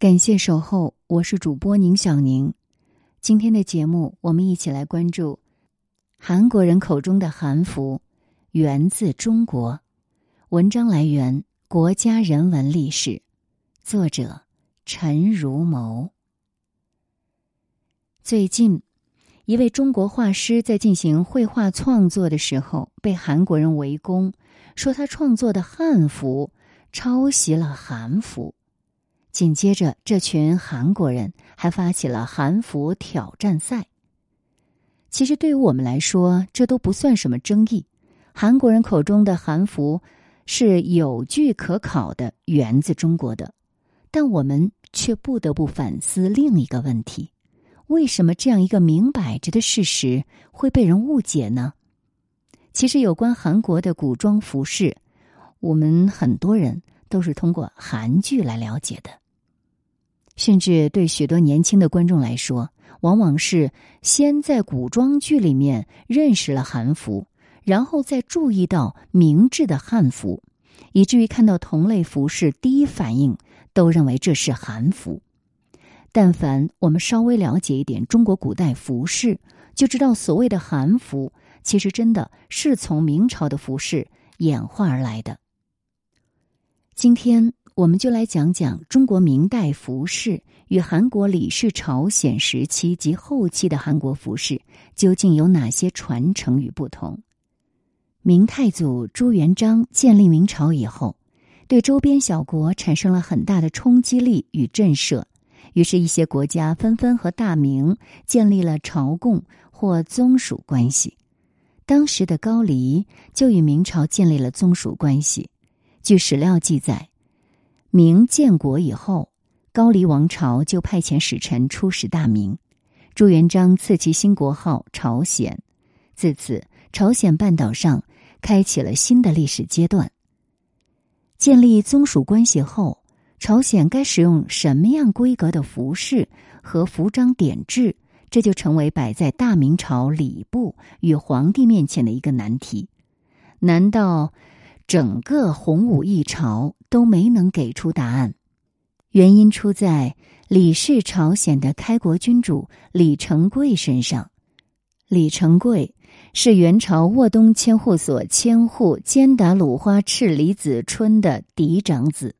感谢守候，我是主播宁小宁。今天的节目，我们一起来关注韩国人口中的韩服源自中国。文章来源《国家人文历史》，作者陈如谋。最近，一位中国画师在进行绘画创作的时候，被韩国人围攻，说他创作的汉服抄袭了韩服。紧接着，这群韩国人还发起了韩服挑战赛。其实，对于我们来说，这都不算什么争议。韩国人口中的韩服是有据可考的，源自中国的。但我们却不得不反思另一个问题：为什么这样一个明摆着的事实会被人误解呢？其实，有关韩国的古装服饰，我们很多人都是通过韩剧来了解的。甚至对许多年轻的观众来说，往往是先在古装剧里面认识了韩服，然后再注意到明制的汉服，以至于看到同类服饰，第一反应都认为这是韩服。但凡我们稍微了解一点中国古代服饰，就知道所谓的韩服，其实真的是从明朝的服饰演化而来的。今天。我们就来讲讲中国明代服饰与韩国李氏朝鲜时期及后期的韩国服饰究竟有哪些传承与不同。明太祖朱元璋建立明朝以后，对周边小国产生了很大的冲击力与震慑，于是，一些国家纷纷和大明建立了朝贡或宗属关系。当时的高丽就与明朝建立了宗属关系。据史料记载。明建国以后，高丽王朝就派遣使臣出使大明，朱元璋赐其新国号朝鲜。自此，朝鲜半岛上开启了新的历史阶段。建立宗属关系后，朝鲜该使用什么样规格的服饰和服装点制，这就成为摆在大明朝礼部与皇帝面前的一个难题。难道？整个洪武一朝都没能给出答案，原因出在李氏朝鲜的开国君主李成桂身上。李成桂是元朝沃东千户所千户兼达鲁花赤离子春的嫡长子。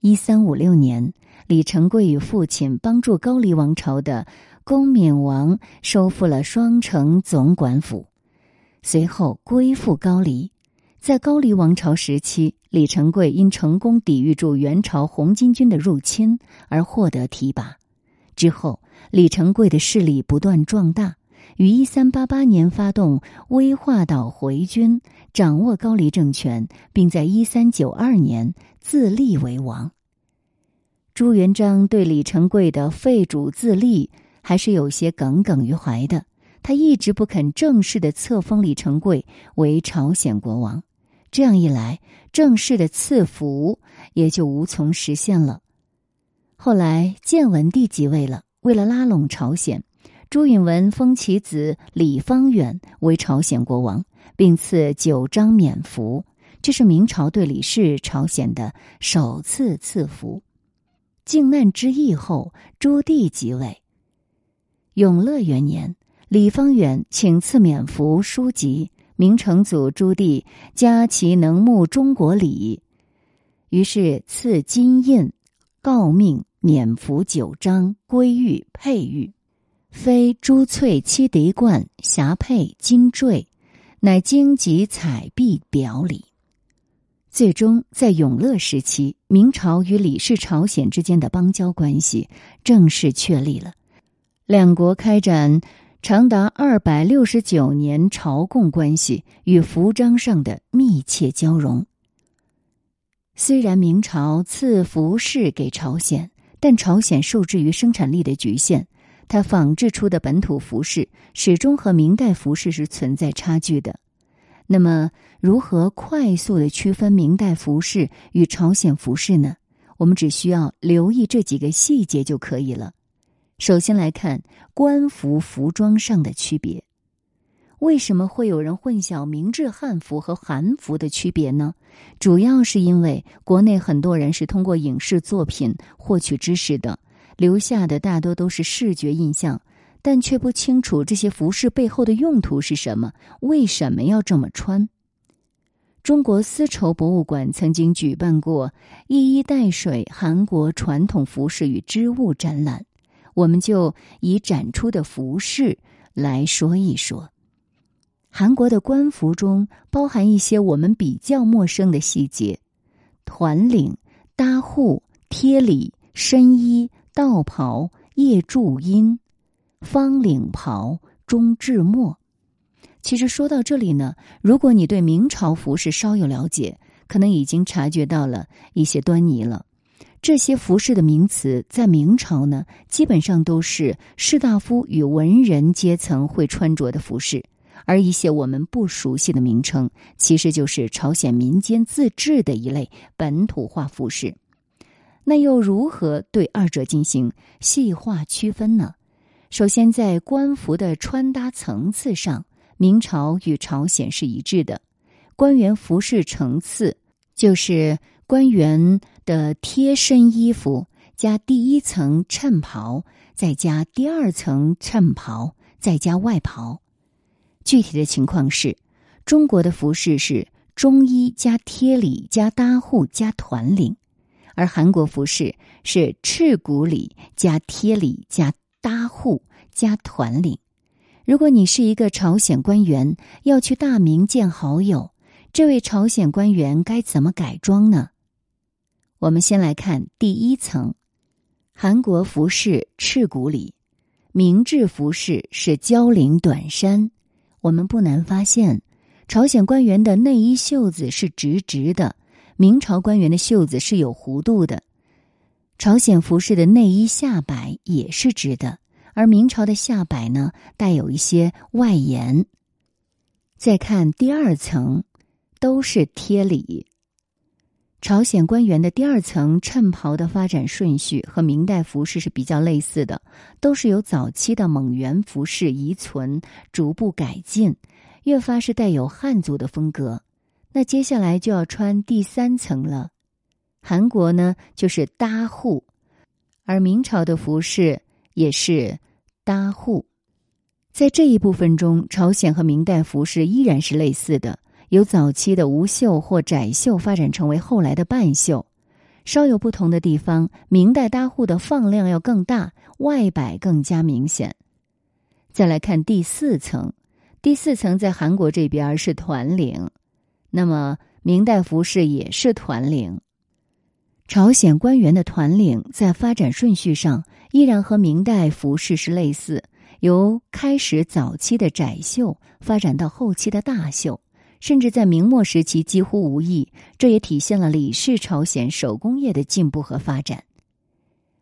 一三五六年，李成桂与父亲帮助高丽王朝的恭敏王收复了双城总管府，随后归附高丽。在高丽王朝时期，李成桂因成功抵御住元朝红巾军的入侵而获得提拔。之后，李成桂的势力不断壮大，于一三八八年发动威化岛回军，掌握高丽政权，并在一三九二年自立为王。朱元璋对李成桂的废主自立还是有些耿耿于怀的，他一直不肯正式的册封李成桂为朝鲜国王。这样一来，正式的赐福也就无从实现了。后来建文帝即位了，为了拉拢朝鲜，朱允文封其子李方远为朝鲜国王，并赐九章冕服。这是明朝对李氏朝鲜的首次赐福。靖难之役后，朱棣即位，永乐元年，李方远请赐冕服书籍。明成祖朱棣嘉其能慕中国礼，于是赐金印、诰命、免服九章、归玉、佩玉，非珠翠漆叠冠，霞佩金坠，乃荆棘彩璧表里。最终，在永乐时期，明朝与李氏朝鲜之间的邦交关系正式确立了，两国开展。长达二百六十九年朝贡关系与服装上的密切交融。虽然明朝赐服饰给朝鲜，但朝鲜受制于生产力的局限，它仿制出的本土服饰始终和明代服饰是存在差距的。那么，如何快速的区分明代服饰与朝鲜服饰呢？我们只需要留意这几个细节就可以了。首先来看官服服装上的区别。为什么会有人混淆明制汉服和韩服的区别呢？主要是因为国内很多人是通过影视作品获取知识的，留下的大多都是视觉印象，但却不清楚这些服饰背后的用途是什么，为什么要这么穿。中国丝绸博物馆曾经举办过“一衣带水：韩国传统服饰与织物”展览，我们就以展出的服饰来说一说。韩国的官服中包含一些我们比较陌生的细节：团领、搭户、贴里、深衣、道袍、叶柱音、方领袍、中至末。其实说到这里呢，如果你对明朝服饰稍有了解，可能已经察觉到了一些端倪了。这些服饰的名词在明朝呢，基本上都是士大夫与文人阶层会穿着的服饰。而一些我们不熟悉的名称，其实就是朝鲜民间自制的一类本土化服饰。那又如何对二者进行细化区分呢？首先，在官服的穿搭层次上，明朝与朝鲜是一致的。官员服饰层次就是官员的贴身衣服加第一层衬袍，再加第二层衬袍，再加外袍。具体的情况是，中国的服饰是中衣加贴里加搭户加团领，而韩国服饰是赤骨里加贴里加搭户加团领。如果你是一个朝鲜官员，要去大明见好友，这位朝鲜官员该怎么改装呢？我们先来看第一层，韩国服饰赤骨里，明制服饰是交领短衫。我们不难发现，朝鲜官员的内衣袖子是直直的，明朝官员的袖子是有弧度的。朝鲜服饰的内衣下摆也是直的，而明朝的下摆呢，带有一些外延。再看第二层，都是贴里。朝鲜官员的第二层衬袍的发展顺序和明代服饰是比较类似的，都是由早期的蒙元服饰遗存，逐步改进，越发是带有汉族的风格。那接下来就要穿第三层了。韩国呢就是搭户，而明朝的服饰也是搭户。在这一部分中，朝鲜和明代服饰依然是类似的。由早期的无袖或窄袖发展成为后来的半袖，稍有不同的地方。明代搭户的放量要更大，外摆更加明显。再来看第四层，第四层在韩国这边是团领，那么明代服饰也是团领。朝鲜官员的团领在发展顺序上依然和明代服饰是类似，由开始早期的窄袖发展到后期的大袖。甚至在明末时期几乎无异，这也体现了李氏朝鲜手工业的进步和发展。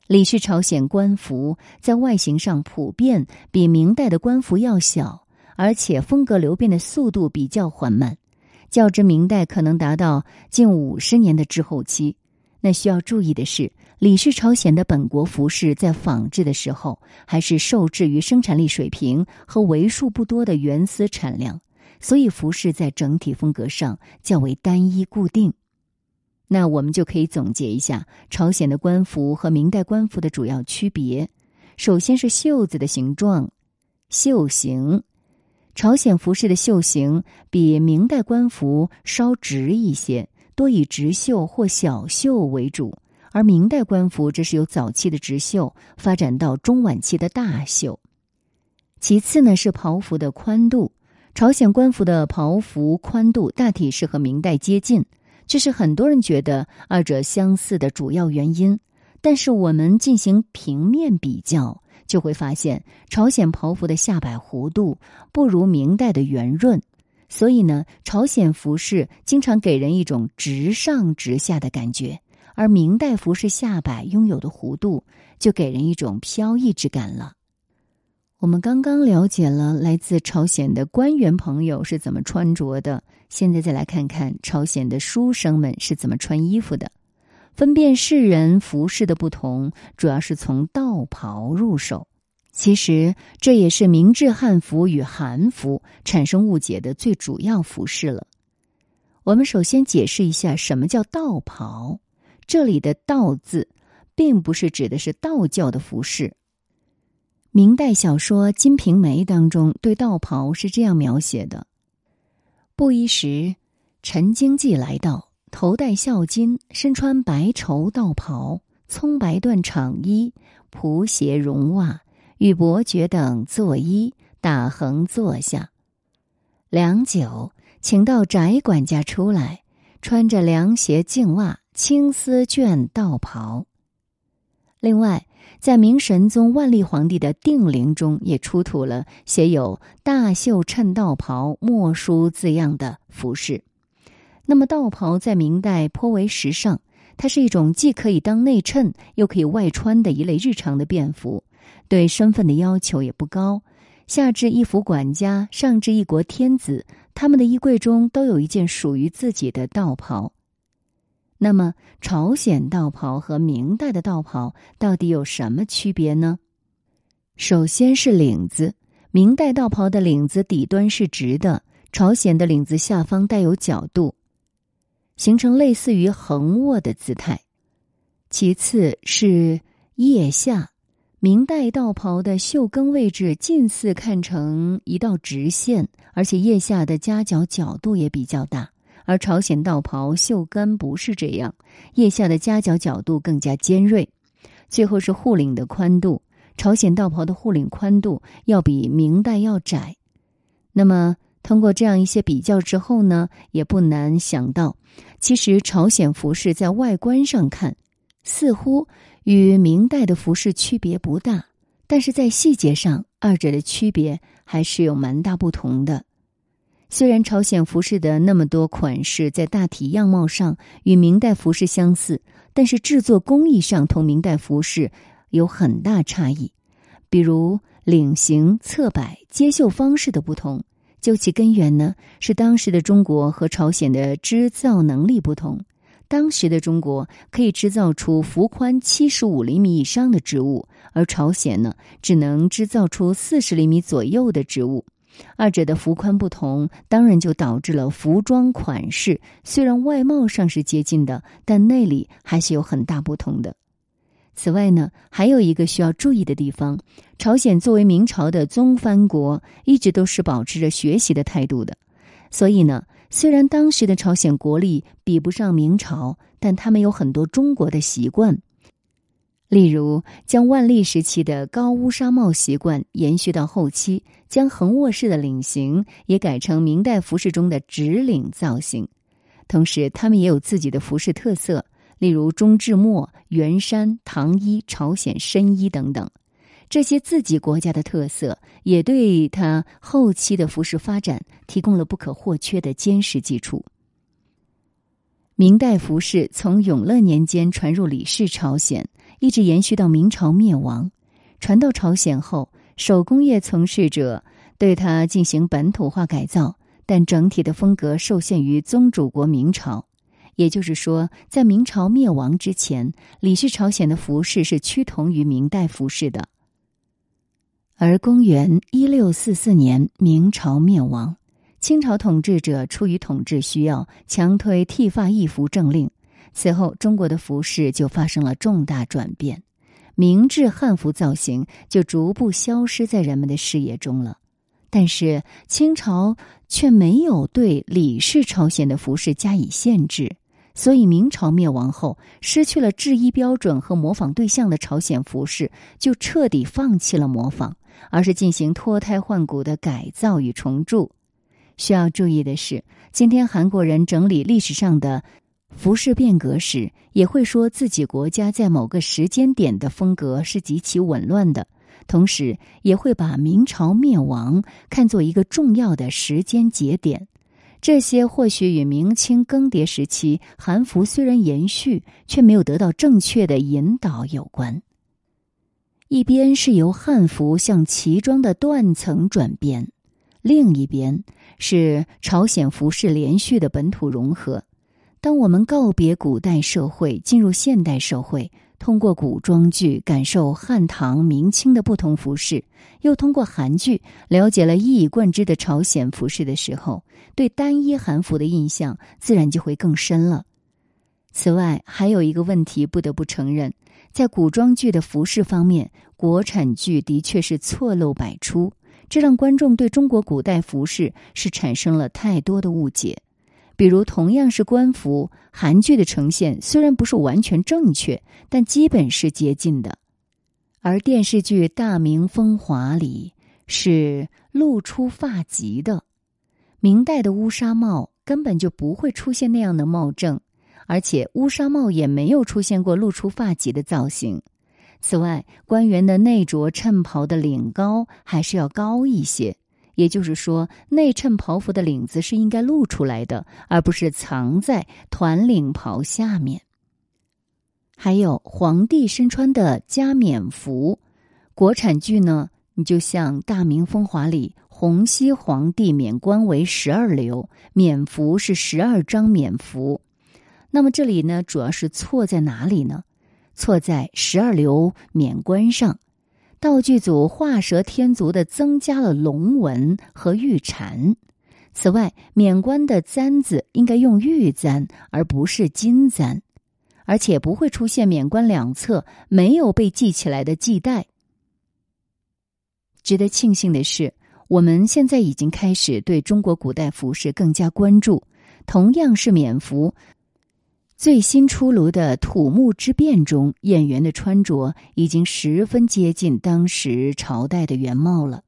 李氏朝鲜官服在外形上普遍比明代的官服要小，而且风格流变的速度比较缓慢，较之明代可能达到近五十年的滞后期。那需要注意的是，李氏朝鲜的本国服饰在仿制的时候，还是受制于生产力水平和为数不多的原丝产量。所以服饰在整体风格上较为单一固定，那我们就可以总结一下朝鲜的官服和明代官服的主要区别。首先是袖子的形状、袖形，朝鲜服饰的袖形比明代官服稍直一些，多以直袖或小袖为主；而明代官服这是由早期的直袖发展到中晚期的大袖。其次呢是袍服的宽度。朝鲜官服的袍服宽度大体是和明代接近，这是很多人觉得二者相似的主要原因。但是我们进行平面比较，就会发现朝鲜袍服的下摆弧度不如明代的圆润，所以呢，朝鲜服饰经常给人一种直上直下的感觉，而明代服饰下摆拥有的弧度就给人一种飘逸之感了。我们刚刚了解了来自朝鲜的官员朋友是怎么穿着的，现在再来看看朝鲜的书生们是怎么穿衣服的。分辨世人服饰的不同，主要是从道袍入手。其实这也是明制汉服与韩服产生误解的最主要服饰了。我们首先解释一下什么叫道袍。这里的“道”字，并不是指的是道教的服饰。明代小说《金瓶梅》当中对道袍是这样描写的：不一时，陈经济来到，头戴孝巾，身穿白绸道袍，葱白缎长衣，蒲鞋绒袜。与伯爵等作揖，打横坐下。良久，请到翟管家出来，穿着凉鞋、净袜、青丝绢道袍。另外，在明神宗万历皇帝的定陵中，也出土了写有“大袖衬道袍”墨书字样的服饰。那么，道袍在明代颇为时尚，它是一种既可以当内衬，又可以外穿的一类日常的便服。对身份的要求也不高，下至一府管家，上至一国天子，他们的衣柜中都有一件属于自己的道袍。那么，朝鲜道袍和明代的道袍到底有什么区别呢？首先是领子，明代道袍的领子底端是直的，朝鲜的领子下方带有角度，形成类似于横卧的姿态。其次是腋下。明代道袍的袖根位置近似看成一道直线，而且腋下的夹角角度也比较大。而朝鲜道袍袖杆不是这样，腋下的夹角角度更加尖锐。最后是护领的宽度，朝鲜道袍的护领宽度要比明代要窄。那么通过这样一些比较之后呢，也不难想到，其实朝鲜服饰在外观上看，似乎。与明代的服饰区别不大，但是在细节上，二者的区别还是有蛮大不同的。虽然朝鲜服饰的那么多款式在大体样貌上与明代服饰相似，但是制作工艺上同明代服饰有很大差异。比如领型、侧摆、接绣方式的不同，究其根源呢，是当时的中国和朝鲜的织造能力不同。当时的中国可以制造出幅宽七十五厘米以上的织物，而朝鲜呢，只能制造出四十厘米左右的织物。二者的幅宽不同，当然就导致了服装款式虽然外貌上是接近的，但内里还是有很大不同的。此外呢，还有一个需要注意的地方：朝鲜作为明朝的宗藩国，一直都是保持着学习的态度的，所以呢。虽然当时的朝鲜国力比不上明朝，但他们有很多中国的习惯，例如将万历时期的高乌纱帽习惯延续到后期，将横卧式的领型也改成明代服饰中的直领造型。同时，他们也有自己的服饰特色，例如中至末、圆衫、唐衣、朝鲜深衣等等。这些自己国家的特色，也对他后期的服饰发展提供了不可或缺的坚实基础。明代服饰从永乐年间传入李氏朝鲜，一直延续到明朝灭亡。传到朝鲜后，手工业从事者对它进行本土化改造，但整体的风格受限于宗主国明朝。也就是说，在明朝灭亡之前，李氏朝鲜的服饰是趋同于明代服饰的。而公元一六四四年，明朝灭亡，清朝统治者出于统治需要，强推剃发易服政令。此后，中国的服饰就发生了重大转变，明制汉服造型就逐步消失在人们的视野中了。但是，清朝却没有对李氏朝鲜的服饰加以限制。所以，明朝灭亡后，失去了制衣标准和模仿对象的朝鲜服饰就彻底放弃了模仿，而是进行脱胎换骨的改造与重铸。需要注意的是，今天韩国人整理历史上的服饰变革时，也会说自己国家在某个时间点的风格是极其紊乱的，同时也会把明朝灭亡看作一个重要的时间节点。这些或许与明清更迭时期韩服虽然延续，却没有得到正确的引导有关。一边是由汉服向旗装的断层转变，另一边是朝鲜服饰连续的本土融合。当我们告别古代社会，进入现代社会，通过古装剧感受汉唐明清的不同服饰，又通过韩剧了解了一以贯之的朝鲜服饰的时候，对单一韩服的印象自然就会更深了。此外，还有一个问题不得不承认，在古装剧的服饰方面，国产剧的确是错漏百出，这让观众对中国古代服饰是产生了太多的误解。比如，同样是官服，韩剧的呈现虽然不是完全正确，但基本是接近的；而电视剧《大明风华》里是露出发髻的。明代的乌纱帽根本就不会出现那样的帽正，而且乌纱帽也没有出现过露出发髻的造型。此外，官员的内着衬袍的领高还是要高一些。也就是说，内衬袍服的领子是应该露出来的，而不是藏在团领袍下面。还有皇帝身穿的加冕服，国产剧呢，你就像《大明风华》里，洪熙皇帝免冠为十二流，冕服是十二张冕服。那么这里呢，主要是错在哪里呢？错在十二流冕冠上。道具组画蛇添足的增加了龙纹和玉蝉。此外，冕冠的簪子应该用玉簪，而不是金簪，而且不会出现冕冠两侧没有被系起来的系带。值得庆幸的是，我们现在已经开始对中国古代服饰更加关注。同样是冕服。最新出炉的《土木之变》中，演员的穿着已经十分接近当时朝代的原貌了。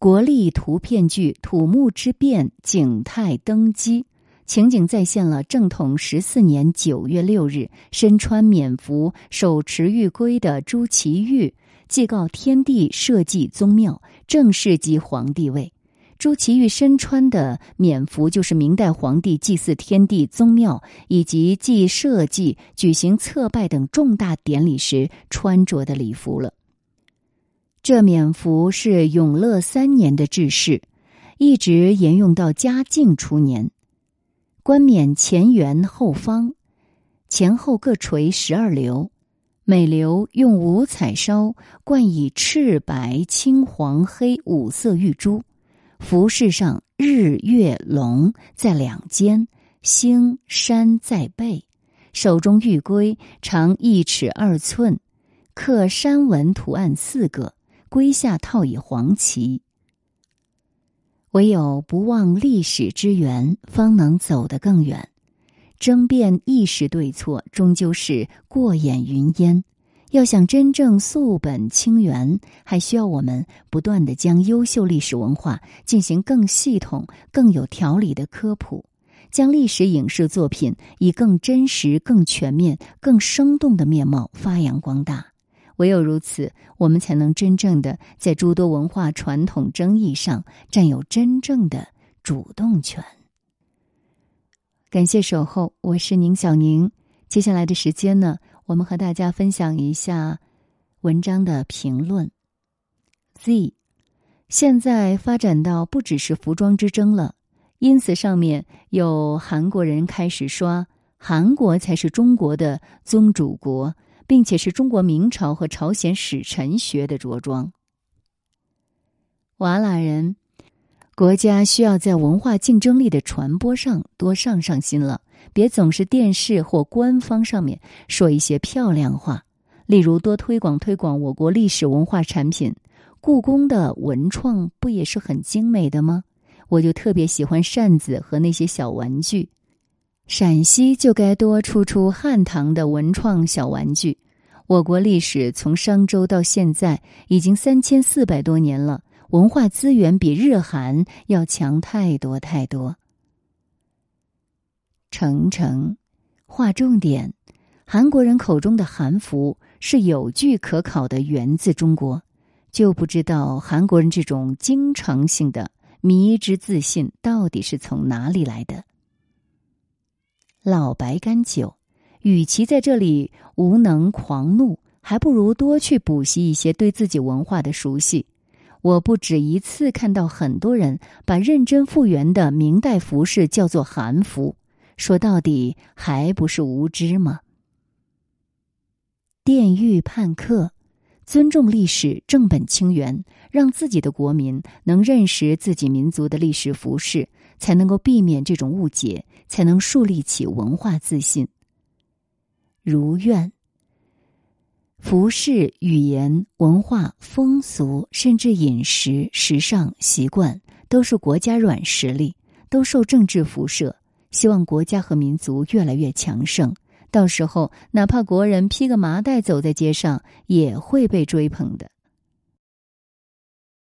国立图片剧《土木之变》景泰登基，情景再现了正统十四年九月六日，身穿冕服、手持玉圭的朱祁钰祭告天地社稷宗庙，正式即皇帝位。朱祁钰身穿的冕服，就是明代皇帝祭祀天地宗庙以及祭社稷、举行册拜等重大典礼时穿着的礼服了。这冕服是永乐三年的制式，一直沿用到嘉靖初年。冠冕前圆后方，前后各垂十二流，每流用五彩烧，冠以赤白青黄黑五色玉珠。服饰上日月龙在两肩，星山在背，手中玉圭长一尺二寸，刻山纹图案四个，圭下套以黄旗。唯有不忘历史之源，方能走得更远。争辩一时对错，终究是过眼云烟。要想真正溯本清源，还需要我们不断的将优秀历史文化进行更系统、更有条理的科普，将历史影视作品以更真实、更全面、更生动的面貌发扬光大。唯有如此，我们才能真正的在诸多文化传统争议上占有真正的主动权。感谢守候，我是宁小宁。接下来的时间呢？我们和大家分享一下文章的评论。Z，现在发展到不只是服装之争了，因此上面有韩国人开始刷韩国才是中国的宗主国，并且是中国明朝和朝鲜使臣学的着装。瓦剌人，国家需要在文化竞争力的传播上多上上心了。别总是电视或官方上面说一些漂亮话，例如多推广推广我国历史文化产品。故宫的文创不也是很精美的吗？我就特别喜欢扇子和那些小玩具。陕西就该多出出汉唐的文创小玩具。我国历史从商周到现在已经三千四百多年了，文化资源比日韩要强太多太多。程程，划重点：韩国人口中的韩服是有据可考的源自中国，就不知道韩国人这种经常性的迷之自信到底是从哪里来的。老白干酒，与其在这里无能狂怒，还不如多去补习一些对自己文化的熟悉。我不止一次看到很多人把认真复原的明代服饰叫做韩服。说到底还不是无知吗？电狱判客，尊重历史正本清源，让自己的国民能认识自己民族的历史服饰，才能够避免这种误解，才能树立起文化自信。如愿。服饰、语言、文化、风俗，甚至饮食、时尚习惯，都是国家软实力，都受政治辐射。希望国家和民族越来越强盛，到时候哪怕国人披个麻袋走在街上，也会被追捧的。